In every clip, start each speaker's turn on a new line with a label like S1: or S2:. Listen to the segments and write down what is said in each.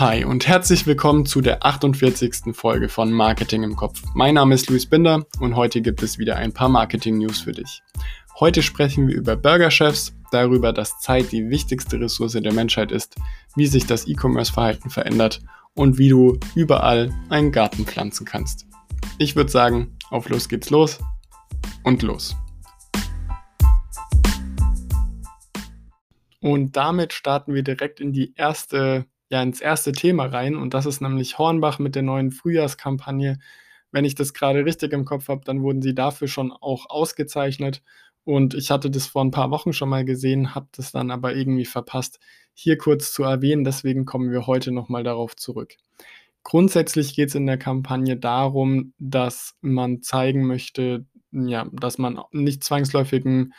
S1: Hi und herzlich willkommen zu der 48. Folge von Marketing im Kopf. Mein Name ist Luis Binder und heute gibt es wieder ein paar Marketing-News für dich. Heute sprechen wir über Burgerchefs, darüber, dass Zeit die wichtigste Ressource der Menschheit ist, wie sich das E-Commerce-Verhalten verändert und wie du überall einen Garten pflanzen kannst. Ich würde sagen, auf los geht's los und los. Und damit starten wir direkt in die erste ja ins erste Thema rein und das ist nämlich Hornbach mit der neuen Frühjahrskampagne. Wenn ich das gerade richtig im Kopf habe, dann wurden sie dafür schon auch ausgezeichnet und ich hatte das vor ein paar Wochen schon mal gesehen, habe das dann aber irgendwie verpasst, hier kurz zu erwähnen. Deswegen kommen wir heute nochmal darauf zurück. Grundsätzlich geht es in der Kampagne darum, dass man zeigen möchte, ja, dass man nicht zwangsläufig ein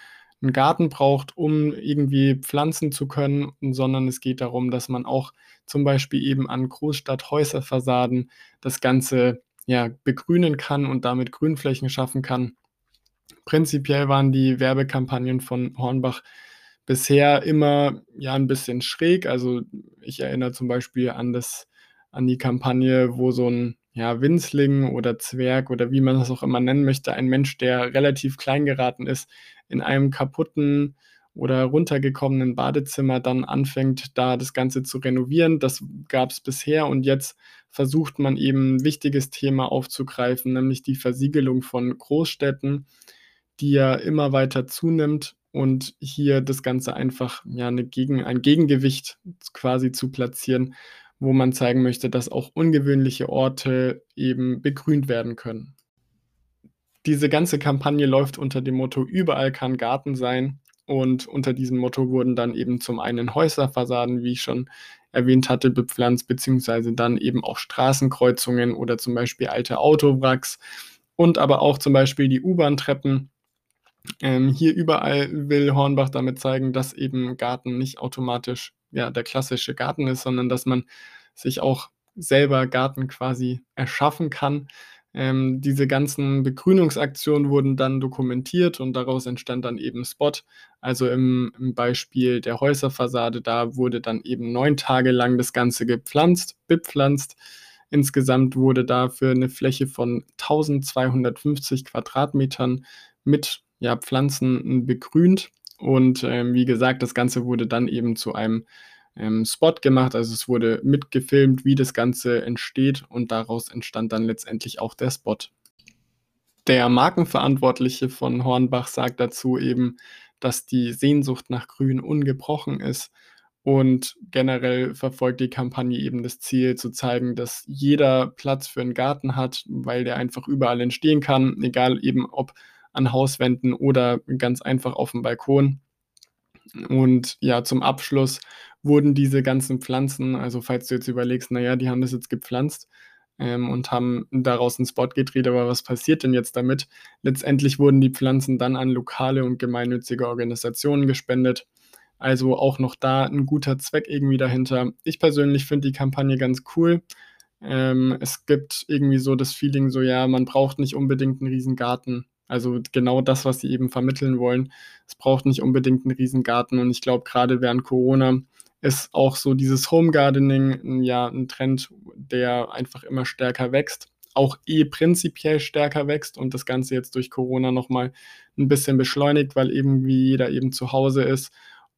S1: einen Garten braucht, um irgendwie pflanzen zu können, sondern es geht darum, dass man auch zum Beispiel eben an Großstadthäuserfassaden das Ganze ja, begrünen kann und damit Grünflächen schaffen kann. Prinzipiell waren die Werbekampagnen von Hornbach bisher immer ja ein bisschen schräg. Also ich erinnere zum Beispiel an das, an die Kampagne, wo so ein ja, Winzling oder Zwerg oder wie man das auch immer nennen möchte, ein Mensch, der relativ klein geraten ist, in einem kaputten oder runtergekommenen Badezimmer dann anfängt, da das Ganze zu renovieren. Das gab es bisher und jetzt versucht man eben ein wichtiges Thema aufzugreifen, nämlich die Versiegelung von Großstädten, die ja immer weiter zunimmt und hier das Ganze einfach ja eine Gegen, ein Gegengewicht quasi zu platzieren, wo man zeigen möchte, dass auch ungewöhnliche Orte eben begrünt werden können. Diese ganze Kampagne läuft unter dem Motto Überall kann Garten sein. Und unter diesem Motto wurden dann eben zum einen Häuserfassaden, wie ich schon erwähnt hatte, bepflanzt, beziehungsweise dann eben auch Straßenkreuzungen oder zum Beispiel alte Autowracks und aber auch zum Beispiel die U-Bahn-Treppen. Ähm, hier überall will Hornbach damit zeigen, dass eben Garten nicht automatisch ja, der klassische Garten ist, sondern dass man sich auch selber Garten quasi erschaffen kann. Ähm, diese ganzen Begrünungsaktionen wurden dann dokumentiert und daraus entstand dann eben Spot. Also im, im, Beispiel der Häuserfassade, da wurde dann eben neun Tage lang das Ganze gepflanzt, bepflanzt. Insgesamt wurde dafür eine Fläche von 1250 Quadratmetern mit ja, Pflanzen begrünt. Und ähm, wie gesagt, das Ganze wurde dann eben zu einem ähm, Spot gemacht. Also es wurde mitgefilmt, wie das Ganze entsteht und daraus entstand dann letztendlich auch der Spot. Der Markenverantwortliche von Hornbach sagt dazu eben, dass die Sehnsucht nach Grün ungebrochen ist und generell verfolgt die Kampagne eben das Ziel zu zeigen, dass jeder Platz für einen Garten hat, weil der einfach überall entstehen kann, egal eben ob an Hauswänden oder ganz einfach auf dem Balkon. Und ja, zum Abschluss wurden diese ganzen Pflanzen, also falls du jetzt überlegst, naja, die haben das jetzt gepflanzt ähm, und haben daraus einen Spot gedreht, aber was passiert denn jetzt damit? Letztendlich wurden die Pflanzen dann an lokale und gemeinnützige Organisationen gespendet. Also auch noch da ein guter Zweck irgendwie dahinter. Ich persönlich finde die Kampagne ganz cool. Ähm, es gibt irgendwie so das Feeling, so ja, man braucht nicht unbedingt einen riesen Garten. Also genau das, was sie eben vermitteln wollen. Es braucht nicht unbedingt einen Riesengarten und ich glaube, gerade während Corona ist auch so dieses Home Gardening ja ein Trend, der einfach immer stärker wächst. Auch eh prinzipiell stärker wächst und das Ganze jetzt durch Corona nochmal ein bisschen beschleunigt, weil eben wie jeder eben zu Hause ist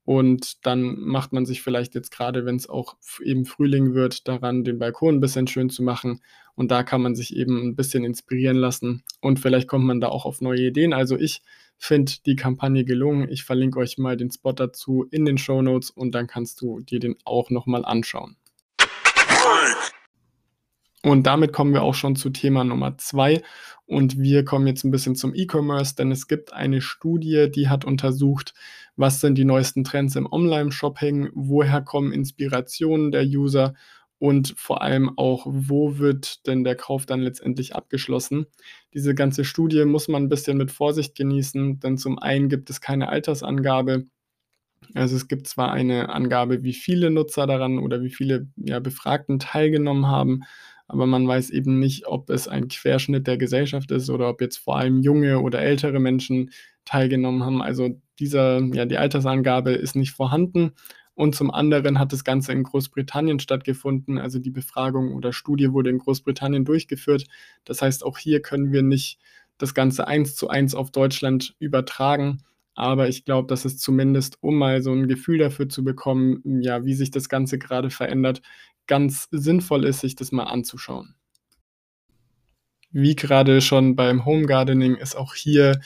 S1: und dann macht man sich vielleicht jetzt gerade, wenn es auch eben Frühling wird, daran, den Balkon ein bisschen schön zu machen. Und da kann man sich eben ein bisschen inspirieren lassen. Und vielleicht kommt man da auch auf neue Ideen. Also ich finde die Kampagne gelungen. Ich verlinke euch mal den Spot dazu in den Show Notes und dann kannst du dir den auch nochmal anschauen. Und damit kommen wir auch schon zu Thema Nummer zwei. Und wir kommen jetzt ein bisschen zum E-Commerce, denn es gibt eine Studie, die hat untersucht, was sind die neuesten Trends im Online-Shopping, woher kommen Inspirationen der User und vor allem auch, wo wird denn der Kauf dann letztendlich abgeschlossen. Diese ganze Studie muss man ein bisschen mit Vorsicht genießen, denn zum einen gibt es keine Altersangabe. Also es gibt zwar eine Angabe, wie viele Nutzer daran oder wie viele ja, Befragten teilgenommen haben, aber man weiß eben nicht, ob es ein Querschnitt der Gesellschaft ist oder ob jetzt vor allem junge oder ältere Menschen teilgenommen haben. Also dieser, ja, die Altersangabe ist nicht vorhanden, und zum anderen hat das Ganze in Großbritannien stattgefunden. Also die Befragung oder Studie wurde in Großbritannien durchgeführt. Das heißt, auch hier können wir nicht das Ganze eins zu eins auf Deutschland übertragen. Aber ich glaube, dass es zumindest, um mal so ein Gefühl dafür zu bekommen, ja, wie sich das Ganze gerade verändert, ganz sinnvoll ist, sich das mal anzuschauen. Wie gerade schon beim Home Gardening ist auch hier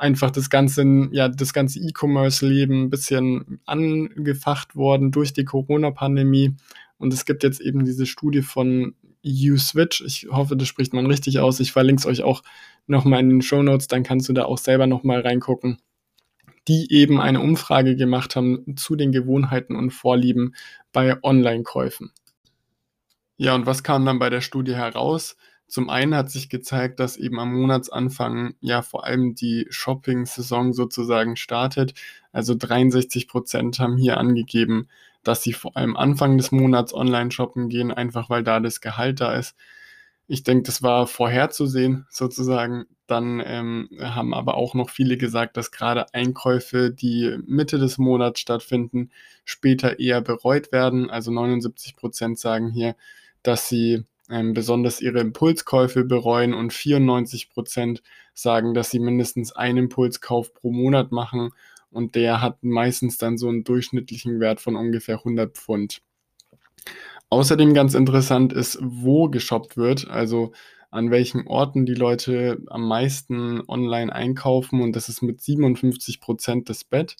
S1: einfach das ganze, ja, das ganze E-Commerce-Leben ein bisschen angefacht worden durch die Corona-Pandemie. Und es gibt jetzt eben diese Studie von U-Switch. Ich hoffe, das spricht man richtig aus. Ich verlinke es euch auch nochmal in den Show Notes, dann kannst du da auch selber nochmal reingucken. Die eben eine Umfrage gemacht haben zu den Gewohnheiten und Vorlieben bei Online-Käufen. Ja, und was kam dann bei der Studie heraus? Zum einen hat sich gezeigt, dass eben am Monatsanfang ja vor allem die Shopping-Saison sozusagen startet. Also 63 Prozent haben hier angegeben, dass sie vor allem Anfang des Monats online shoppen gehen, einfach weil da das Gehalt da ist. Ich denke, das war vorherzusehen sozusagen. Dann ähm, haben aber auch noch viele gesagt, dass gerade Einkäufe, die Mitte des Monats stattfinden, später eher bereut werden. Also 79 Prozent sagen hier, dass sie ähm, besonders ihre Impulskäufe bereuen und 94 Prozent sagen, dass sie mindestens einen Impulskauf pro Monat machen und der hat meistens dann so einen durchschnittlichen Wert von ungefähr 100 Pfund. Außerdem ganz interessant ist, wo geshoppt wird, also an welchen Orten die Leute am meisten online einkaufen und das ist mit 57 Prozent das Bett,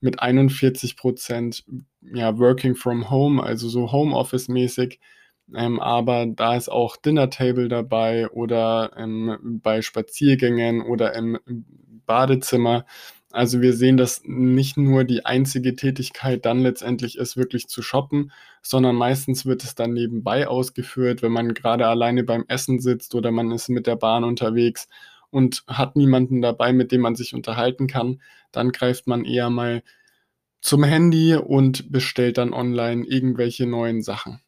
S1: mit 41 Prozent ja, Working from Home, also so Homeoffice mäßig ähm, aber da ist auch Dinner Table dabei oder ähm, bei Spaziergängen oder im Badezimmer. Also wir sehen, dass nicht nur die einzige Tätigkeit dann letztendlich ist, wirklich zu shoppen, sondern meistens wird es dann nebenbei ausgeführt, wenn man gerade alleine beim Essen sitzt oder man ist mit der Bahn unterwegs und hat niemanden dabei, mit dem man sich unterhalten kann, dann greift man eher mal zum Handy und bestellt dann online irgendwelche neuen Sachen.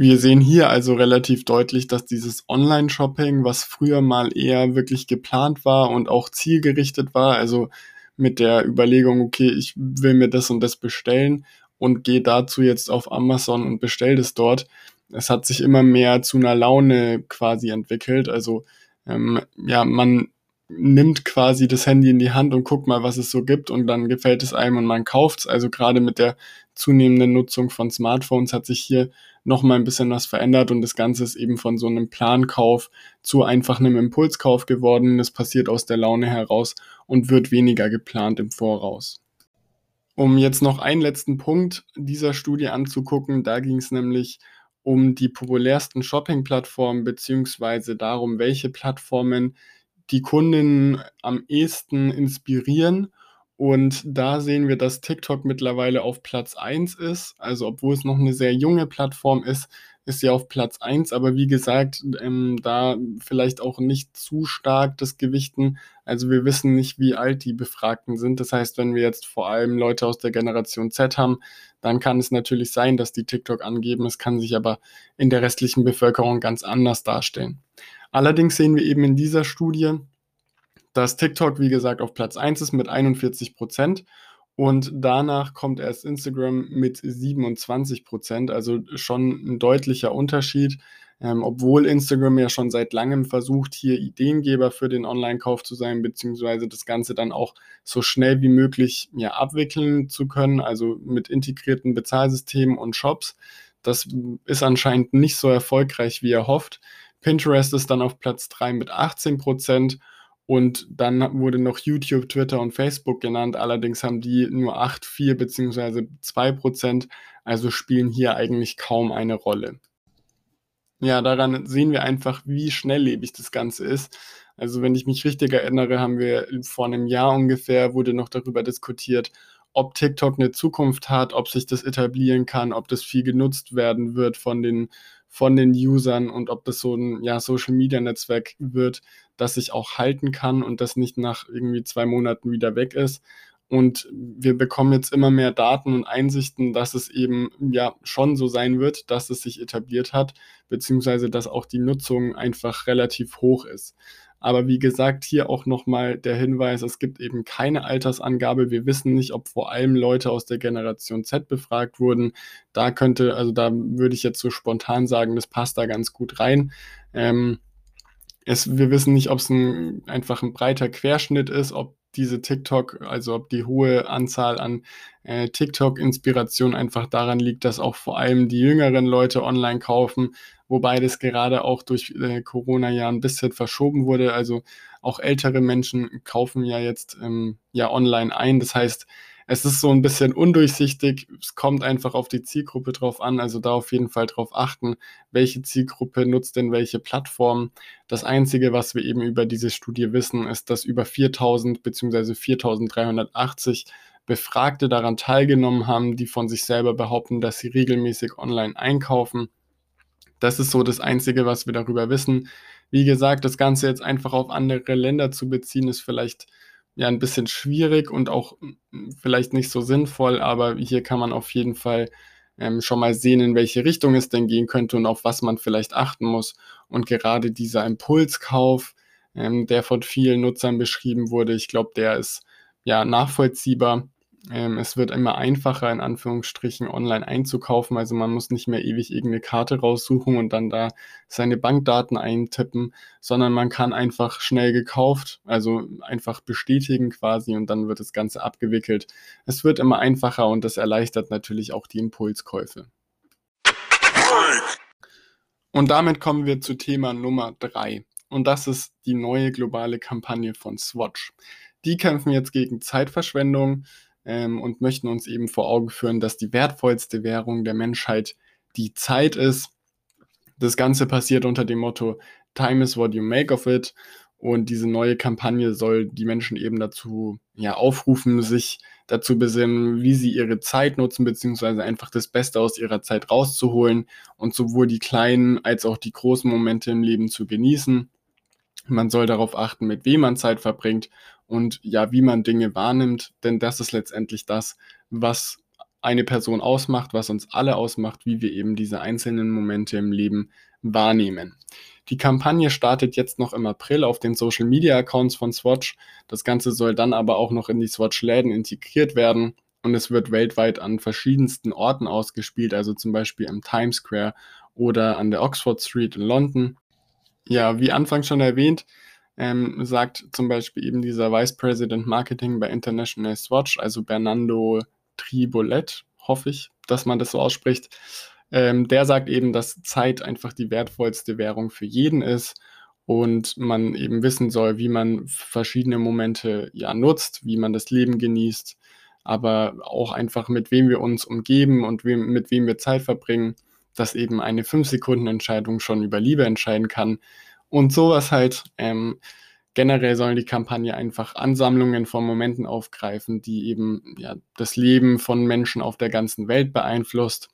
S1: Wir sehen hier also relativ deutlich, dass dieses Online-Shopping, was früher mal eher wirklich geplant war und auch zielgerichtet war, also mit der Überlegung, okay, ich will mir das und das bestellen und gehe dazu jetzt auf Amazon und bestelle das dort. Es hat sich immer mehr zu einer Laune quasi entwickelt. Also ähm, ja, man nimmt quasi das Handy in die Hand und guckt mal, was es so gibt und dann gefällt es einem und man kauft es. Also gerade mit der zunehmenden Nutzung von Smartphones hat sich hier noch mal ein bisschen was verändert und das Ganze ist eben von so einem Plankauf zu einfach einem Impulskauf geworden. Das passiert aus der Laune heraus und wird weniger geplant im Voraus. Um jetzt noch einen letzten Punkt dieser Studie anzugucken, da ging es nämlich um die populärsten Shopping-Plattformen beziehungsweise darum, welche Plattformen die Kundinnen am ehesten inspirieren. Und da sehen wir, dass TikTok mittlerweile auf Platz 1 ist. Also obwohl es noch eine sehr junge Plattform ist, ist sie auf Platz 1. Aber wie gesagt, ähm, da vielleicht auch nicht zu stark das Gewichten. Also wir wissen nicht, wie alt die Befragten sind. Das heißt, wenn wir jetzt vor allem Leute aus der Generation Z haben, dann kann es natürlich sein, dass die TikTok angeben. Es kann sich aber in der restlichen Bevölkerung ganz anders darstellen. Allerdings sehen wir eben in dieser Studie, dass TikTok, wie gesagt, auf Platz 1 ist mit 41 Prozent und danach kommt erst Instagram mit 27 Prozent, also schon ein deutlicher Unterschied. Ähm, obwohl Instagram ja schon seit langem versucht, hier Ideengeber für den Online-Kauf zu sein, beziehungsweise das Ganze dann auch so schnell wie möglich ja, abwickeln zu können, also mit integrierten Bezahlsystemen und Shops. Das ist anscheinend nicht so erfolgreich, wie er hofft. Pinterest ist dann auf Platz 3 mit 18 Prozent. Und dann wurde noch YouTube, Twitter und Facebook genannt. Allerdings haben die nur 8, 4 bzw. 2 Prozent. Also spielen hier eigentlich kaum eine Rolle. Ja, daran sehen wir einfach, wie schnelllebig das Ganze ist. Also wenn ich mich richtig erinnere, haben wir vor einem Jahr ungefähr, wurde noch darüber diskutiert, ob TikTok eine Zukunft hat, ob sich das etablieren kann, ob das viel genutzt werden wird von den von den Usern und ob das so ein ja, Social-Media-Netzwerk wird, das sich auch halten kann und das nicht nach irgendwie zwei Monaten wieder weg ist. Und wir bekommen jetzt immer mehr Daten und Einsichten, dass es eben ja schon so sein wird, dass es sich etabliert hat, beziehungsweise dass auch die Nutzung einfach relativ hoch ist. Aber wie gesagt, hier auch nochmal der Hinweis, es gibt eben keine Altersangabe. Wir wissen nicht, ob vor allem Leute aus der Generation Z befragt wurden. Da könnte, also da würde ich jetzt so spontan sagen, das passt da ganz gut rein. Ähm, es, wir wissen nicht, ob es ein, einfach ein breiter Querschnitt ist, ob diese TikTok, also ob die hohe Anzahl an äh, TikTok-Inspiration einfach daran liegt, dass auch vor allem die jüngeren Leute online kaufen, wobei das gerade auch durch äh, Corona ja ein bisschen verschoben wurde. Also auch ältere Menschen kaufen ja jetzt ähm, ja online ein. Das heißt, es ist so ein bisschen undurchsichtig. Es kommt einfach auf die Zielgruppe drauf an. Also da auf jeden Fall drauf achten, welche Zielgruppe nutzt denn welche Plattform. Das Einzige, was wir eben über diese Studie wissen, ist, dass über 4000 bzw. 4380 Befragte daran teilgenommen haben, die von sich selber behaupten, dass sie regelmäßig online einkaufen. Das ist so das Einzige, was wir darüber wissen. Wie gesagt, das Ganze jetzt einfach auf andere Länder zu beziehen, ist vielleicht ja ein bisschen schwierig und auch hm, vielleicht nicht so sinnvoll, aber hier kann man auf jeden Fall ähm, schon mal sehen, in welche Richtung es denn gehen könnte und auf was man vielleicht achten muss. Und gerade dieser Impulskauf, ähm, der von vielen Nutzern beschrieben wurde, ich glaube, der ist ja nachvollziehbar. Ähm, es wird immer einfacher, in Anführungsstrichen, online einzukaufen. Also man muss nicht mehr ewig irgendeine Karte raussuchen und dann da seine Bankdaten eintippen, sondern man kann einfach schnell gekauft, also einfach bestätigen quasi und dann wird das Ganze abgewickelt. Es wird immer einfacher und das erleichtert natürlich auch die Impulskäufe. Und damit kommen wir zu Thema Nummer drei. Und das ist die neue globale Kampagne von Swatch. Die kämpfen jetzt gegen Zeitverschwendung, ähm, und möchten uns eben vor Augen führen, dass die wertvollste Währung der Menschheit die Zeit ist. Das Ganze passiert unter dem Motto Time is what you make of it. Und diese neue Kampagne soll die Menschen eben dazu ja, aufrufen, sich dazu besinnen, wie sie ihre Zeit nutzen, beziehungsweise einfach das Beste aus ihrer Zeit rauszuholen und sowohl die kleinen als auch die großen Momente im Leben zu genießen. Man soll darauf achten, mit wem man Zeit verbringt und ja, wie man Dinge wahrnimmt, denn das ist letztendlich das, was eine Person ausmacht, was uns alle ausmacht, wie wir eben diese einzelnen Momente im Leben wahrnehmen. Die Kampagne startet jetzt noch im April auf den Social Media Accounts von Swatch. Das Ganze soll dann aber auch noch in die Swatch-Läden integriert werden und es wird weltweit an verschiedensten Orten ausgespielt, also zum Beispiel im Times Square oder an der Oxford Street in London. Ja, wie anfangs schon erwähnt, ähm, sagt zum Beispiel eben dieser Vice President Marketing bei International Swatch, also Bernardo Tribolet, hoffe ich, dass man das so ausspricht. Ähm, der sagt eben, dass Zeit einfach die wertvollste Währung für jeden ist und man eben wissen soll, wie man verschiedene Momente ja nutzt, wie man das Leben genießt, aber auch einfach mit wem wir uns umgeben und wem, mit wem wir Zeit verbringen, dass eben eine 5-Sekunden-Entscheidung schon über Liebe entscheiden kann und sowas halt. Ähm, generell sollen die Kampagne einfach Ansammlungen von Momenten aufgreifen, die eben ja, das Leben von Menschen auf der ganzen Welt beeinflusst.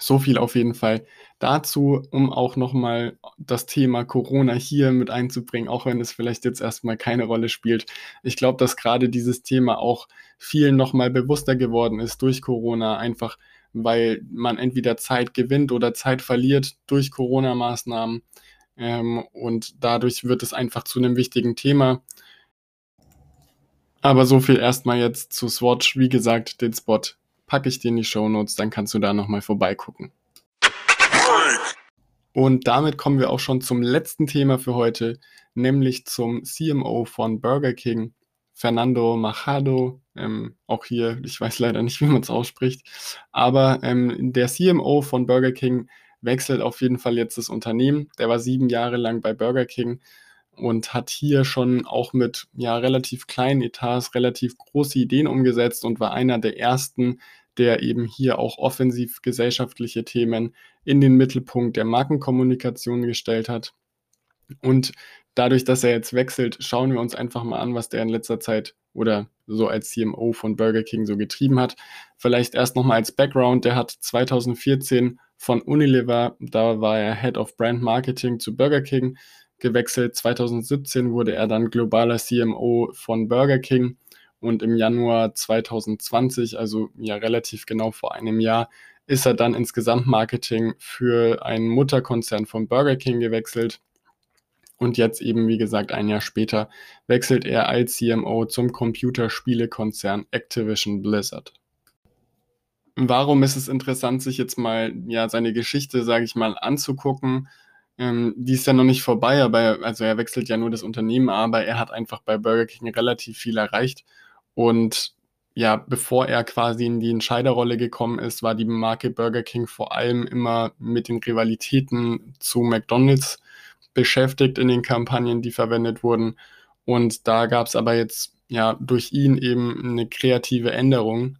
S1: So viel auf jeden Fall dazu, um auch nochmal das Thema Corona hier mit einzubringen, auch wenn es vielleicht jetzt erstmal keine Rolle spielt. Ich glaube, dass gerade dieses Thema auch vielen nochmal bewusster geworden ist durch Corona, einfach weil man entweder Zeit gewinnt oder Zeit verliert durch Corona-Maßnahmen. Ähm, und dadurch wird es einfach zu einem wichtigen Thema. Aber so viel erstmal jetzt zu Swatch. Wie gesagt, den Spot packe ich dir in die Show Notes, dann kannst du da nochmal vorbeigucken. Und damit kommen wir auch schon zum letzten Thema für heute, nämlich zum CMO von Burger King, Fernando Machado. Ähm, auch hier, ich weiß leider nicht, wie man es ausspricht, aber ähm, der CMO von Burger King wechselt auf jeden Fall jetzt das Unternehmen. Der war sieben Jahre lang bei Burger King und hat hier schon auch mit ja, relativ kleinen Etats relativ große Ideen umgesetzt und war einer der ersten, der eben hier auch offensiv gesellschaftliche Themen in den Mittelpunkt der Markenkommunikation gestellt hat. Und dadurch, dass er jetzt wechselt, schauen wir uns einfach mal an, was der in letzter Zeit oder so als CMO von Burger King so getrieben hat. Vielleicht erst nochmal als Background, der hat 2014 von Unilever, da war er Head of Brand Marketing zu Burger King gewechselt. 2017 wurde er dann globaler CMO von Burger King und im Januar 2020, also ja relativ genau vor einem Jahr, ist er dann ins Gesamtmarketing für einen Mutterkonzern von Burger King gewechselt. Und jetzt eben, wie gesagt, ein Jahr später wechselt er als CMO zum Computerspielekonzern Activision Blizzard. Warum ist es interessant, sich jetzt mal ja seine Geschichte, sage ich mal, anzugucken? Ähm, die ist ja noch nicht vorbei, aber also er wechselt ja nur das Unternehmen, aber er hat einfach bei Burger King relativ viel erreicht. Und ja, bevor er quasi in die Entscheiderrolle gekommen ist, war die Marke Burger King vor allem immer mit den Rivalitäten zu McDonald's beschäftigt in den Kampagnen, die verwendet wurden. Und da gab es aber jetzt ja durch ihn eben eine kreative Änderung,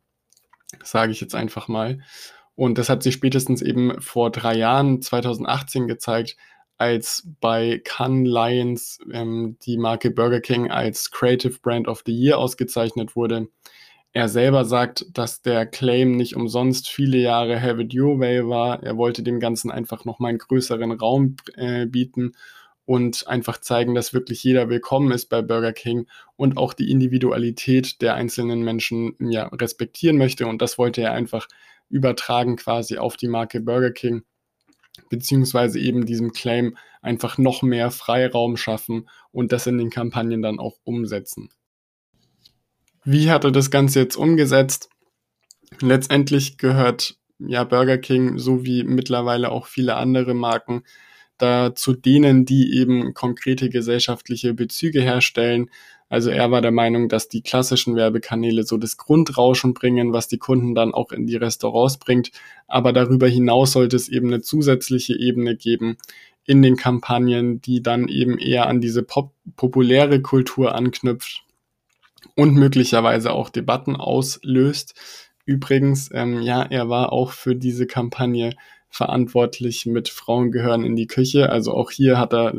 S1: sage ich jetzt einfach mal. Und das hat sich spätestens eben vor drei Jahren, 2018, gezeigt, als bei Cannes Lions ähm, die Marke Burger King als Creative Brand of the Year ausgezeichnet wurde. Er selber sagt, dass der Claim nicht umsonst viele Jahre Have It Your Way war. Er wollte dem Ganzen einfach nochmal einen größeren Raum äh, bieten und einfach zeigen, dass wirklich jeder willkommen ist bei Burger King und auch die Individualität der einzelnen Menschen ja, respektieren möchte. Und das wollte er einfach übertragen quasi auf die Marke Burger King, beziehungsweise eben diesem Claim einfach noch mehr Freiraum schaffen und das in den Kampagnen dann auch umsetzen. Wie hat er das Ganze jetzt umgesetzt? Letztendlich gehört ja Burger King so wie mittlerweile auch viele andere Marken da zu denen, die eben konkrete gesellschaftliche Bezüge herstellen. Also er war der Meinung, dass die klassischen Werbekanäle so das Grundrauschen bringen, was die Kunden dann auch in die Restaurants bringt. Aber darüber hinaus sollte es eben eine zusätzliche Ebene geben in den Kampagnen, die dann eben eher an diese pop populäre Kultur anknüpft und möglicherweise auch Debatten auslöst. Übrigens, ähm, ja, er war auch für diese Kampagne verantwortlich mit Frauen gehören in die Küche. Also auch hier hat er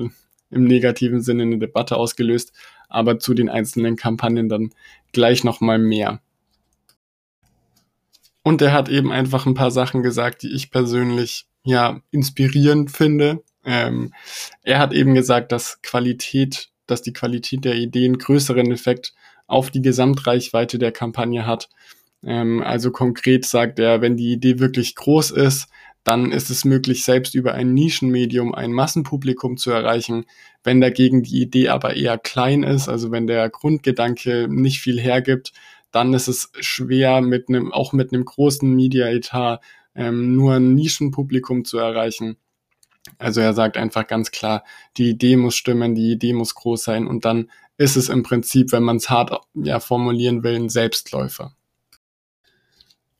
S1: im negativen Sinne eine Debatte ausgelöst, aber zu den einzelnen Kampagnen dann gleich nochmal mehr. Und er hat eben einfach ein paar Sachen gesagt, die ich persönlich ja inspirierend finde. Ähm, er hat eben gesagt, dass Qualität, dass die Qualität der Ideen größeren Effekt auf die Gesamtreichweite der Kampagne hat. Ähm, also konkret sagt er, wenn die Idee wirklich groß ist, dann ist es möglich, selbst über ein Nischenmedium ein Massenpublikum zu erreichen. Wenn dagegen die Idee aber eher klein ist, also wenn der Grundgedanke nicht viel hergibt, dann ist es schwer, mit einem, auch mit einem großen Media-Etat ähm, nur ein Nischenpublikum zu erreichen. Also er sagt einfach ganz klar, die Idee muss stimmen, die Idee muss groß sein und dann ist es im Prinzip, wenn man es hart ja, formulieren will, ein Selbstläufer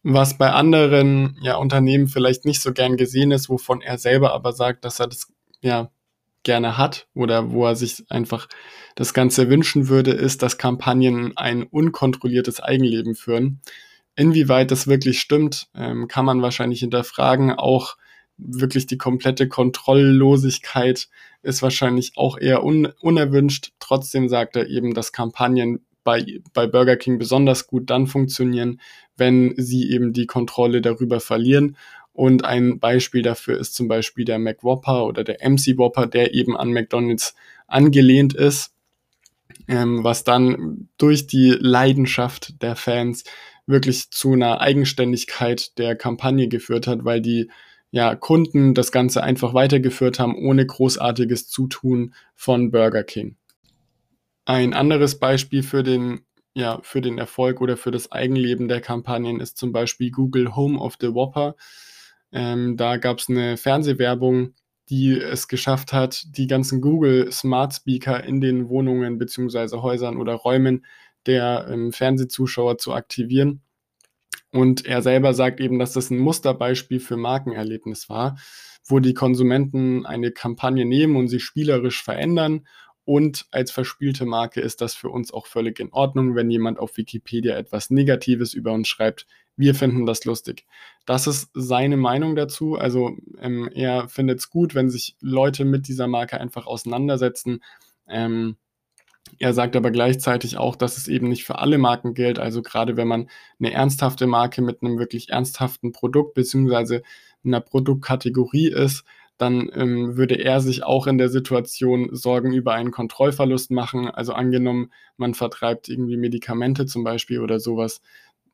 S1: was bei anderen ja, Unternehmen vielleicht nicht so gern gesehen ist, wovon er selber aber sagt, dass er das ja gerne hat oder wo er sich einfach das Ganze wünschen würde, ist, dass Kampagnen ein unkontrolliertes Eigenleben führen. Inwieweit das wirklich stimmt, ähm, kann man wahrscheinlich hinterfragen. Auch wirklich die komplette Kontrolllosigkeit ist wahrscheinlich auch eher un unerwünscht. Trotzdem sagt er eben, dass Kampagnen bei, bei Burger King besonders gut dann funktionieren, wenn sie eben die Kontrolle darüber verlieren. Und ein Beispiel dafür ist zum Beispiel der McWhopper oder der MC Whopper, der eben an McDonald's angelehnt ist, ähm, was dann durch die Leidenschaft der Fans wirklich zu einer Eigenständigkeit der Kampagne geführt hat, weil die ja, Kunden das Ganze einfach weitergeführt haben, ohne großartiges Zutun von Burger King. Ein anderes Beispiel für den, ja, für den Erfolg oder für das Eigenleben der Kampagnen ist zum Beispiel Google Home of the Whopper. Ähm, da gab es eine Fernsehwerbung, die es geschafft hat, die ganzen Google Smart Speaker in den Wohnungen bzw. Häusern oder Räumen der ähm, Fernsehzuschauer zu aktivieren. Und er selber sagt eben, dass das ein Musterbeispiel für Markenerlebnis war, wo die Konsumenten eine Kampagne nehmen und sie spielerisch verändern und als verspielte Marke ist das für uns auch völlig in Ordnung, wenn jemand auf Wikipedia etwas Negatives über uns schreibt. Wir finden das lustig. Das ist seine Meinung dazu. Also ähm, er findet es gut, wenn sich Leute mit dieser Marke einfach auseinandersetzen. Ähm, er sagt aber gleichzeitig auch, dass es eben nicht für alle Marken gilt. Also gerade wenn man eine ernsthafte Marke mit einem wirklich ernsthaften Produkt beziehungsweise einer Produktkategorie ist, dann ähm, würde er sich auch in der Situation Sorgen über einen Kontrollverlust machen. Also angenommen, man vertreibt irgendwie Medikamente zum Beispiel oder sowas,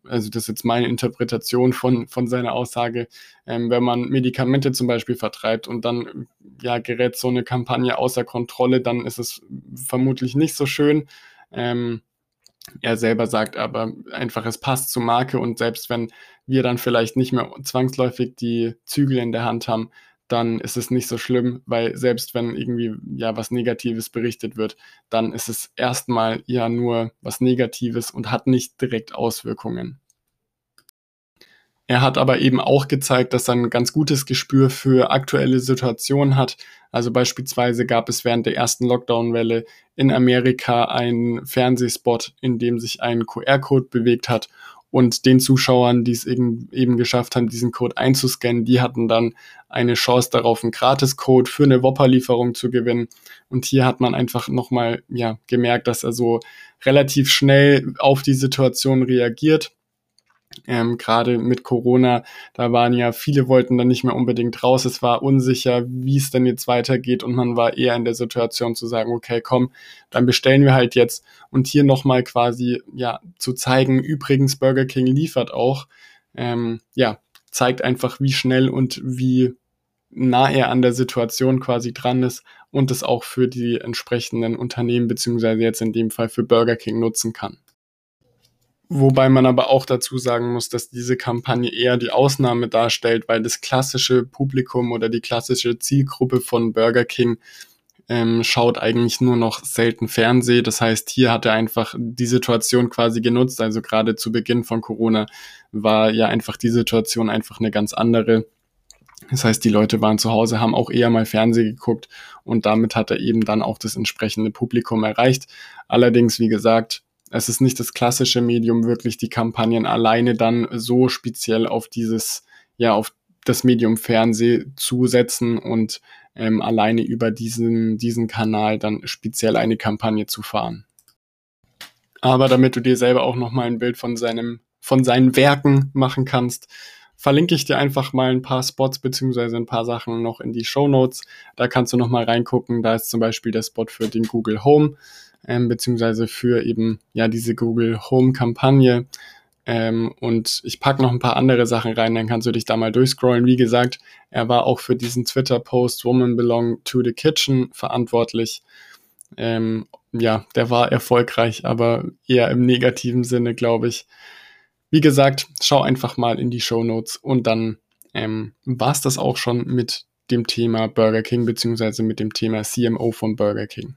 S1: also das ist jetzt meine Interpretation von, von seiner Aussage, ähm, wenn man Medikamente zum Beispiel vertreibt und dann ja, gerät so eine Kampagne außer Kontrolle, dann ist es vermutlich nicht so schön. Ähm, er selber sagt aber einfach, es passt zur Marke und selbst wenn wir dann vielleicht nicht mehr zwangsläufig die Zügel in der Hand haben, dann ist es nicht so schlimm, weil selbst wenn irgendwie ja was Negatives berichtet wird, dann ist es erstmal ja nur was Negatives und hat nicht direkt Auswirkungen. Er hat aber eben auch gezeigt, dass er ein ganz gutes Gespür für aktuelle Situationen hat. Also beispielsweise gab es während der ersten Lockdown-Welle in Amerika einen Fernsehspot, in dem sich ein QR-Code bewegt hat und den Zuschauern, die es eben, eben geschafft haben, diesen Code einzuscannen, die hatten dann eine Chance darauf, einen Gratis-Code für eine Whopper-Lieferung zu gewinnen. Und hier hat man einfach nochmal ja, gemerkt, dass er so relativ schnell auf die Situation reagiert ähm, Gerade mit Corona, da waren ja viele wollten dann nicht mehr unbedingt raus. Es war unsicher, wie es denn jetzt weitergeht und man war eher in der Situation zu sagen, okay, komm, dann bestellen wir halt jetzt und hier nochmal quasi ja zu zeigen. Übrigens, Burger King liefert auch. Ähm, ja, zeigt einfach, wie schnell und wie nah er an der Situation quasi dran ist und es auch für die entsprechenden Unternehmen beziehungsweise jetzt in dem Fall für Burger King nutzen kann. Wobei man aber auch dazu sagen muss, dass diese Kampagne eher die Ausnahme darstellt, weil das klassische Publikum oder die klassische Zielgruppe von Burger King ähm, schaut eigentlich nur noch selten Fernseh. Das heißt, hier hat er einfach die Situation quasi genutzt. Also gerade zu Beginn von Corona war ja einfach die Situation einfach eine ganz andere. Das heißt, die Leute waren zu Hause, haben auch eher mal Fernseh geguckt und damit hat er eben dann auch das entsprechende Publikum erreicht. Allerdings, wie gesagt, es ist nicht das klassische Medium, wirklich die Kampagnen alleine dann so speziell auf dieses, ja, auf das Medium Fernseh zu setzen und ähm, alleine über diesen, diesen Kanal dann speziell eine Kampagne zu fahren. Aber damit du dir selber auch nochmal ein Bild von seinem, von seinen Werken machen kannst, verlinke ich dir einfach mal ein paar Spots beziehungsweise ein paar Sachen noch in die Show Notes. Da kannst du nochmal reingucken. Da ist zum Beispiel der Spot für den Google Home ähm, beziehungsweise für eben ja diese Google Home Kampagne. Ähm, und ich packe noch ein paar andere Sachen rein, dann kannst du dich da mal durchscrollen. Wie gesagt, er war auch für diesen Twitter-Post Woman Belong to the Kitchen verantwortlich. Ähm, ja, der war erfolgreich, aber eher im negativen Sinne, glaube ich. Wie gesagt, schau einfach mal in die Show Notes und dann ähm, war es das auch schon mit dem Thema Burger King beziehungsweise mit dem Thema CMO von Burger King.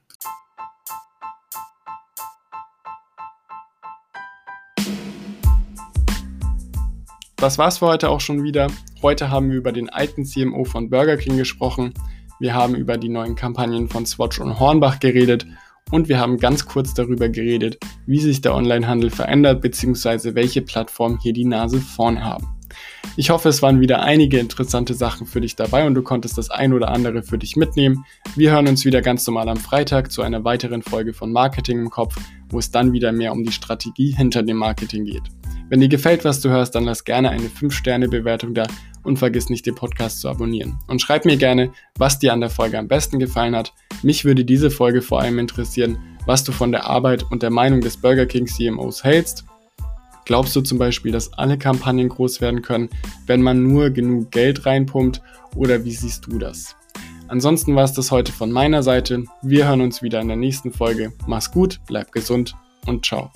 S1: Das war's für heute auch schon wieder. Heute haben wir über den alten CMO von Burger King gesprochen. Wir haben über die neuen Kampagnen von Swatch und Hornbach geredet und wir haben ganz kurz darüber geredet, wie sich der Onlinehandel verändert bzw. welche Plattformen hier die Nase vorn haben. Ich hoffe, es waren wieder einige interessante Sachen für dich dabei und du konntest das ein oder andere für dich mitnehmen. Wir hören uns wieder ganz normal am Freitag zu einer weiteren Folge von Marketing im Kopf, wo es dann wieder mehr um die Strategie hinter dem Marketing geht. Wenn dir gefällt, was du hörst, dann lass gerne eine 5-Sterne-Bewertung da und vergiss nicht, den Podcast zu abonnieren. Und schreib mir gerne, was dir an der Folge am besten gefallen hat. Mich würde diese Folge vor allem interessieren, was du von der Arbeit und der Meinung des Burger King CMOs hältst. Glaubst du zum Beispiel, dass alle Kampagnen groß werden können, wenn man nur genug Geld reinpumpt? Oder wie siehst du das? Ansonsten war es das heute von meiner Seite. Wir hören uns wieder in der nächsten Folge. Mach's gut, bleib gesund und ciao.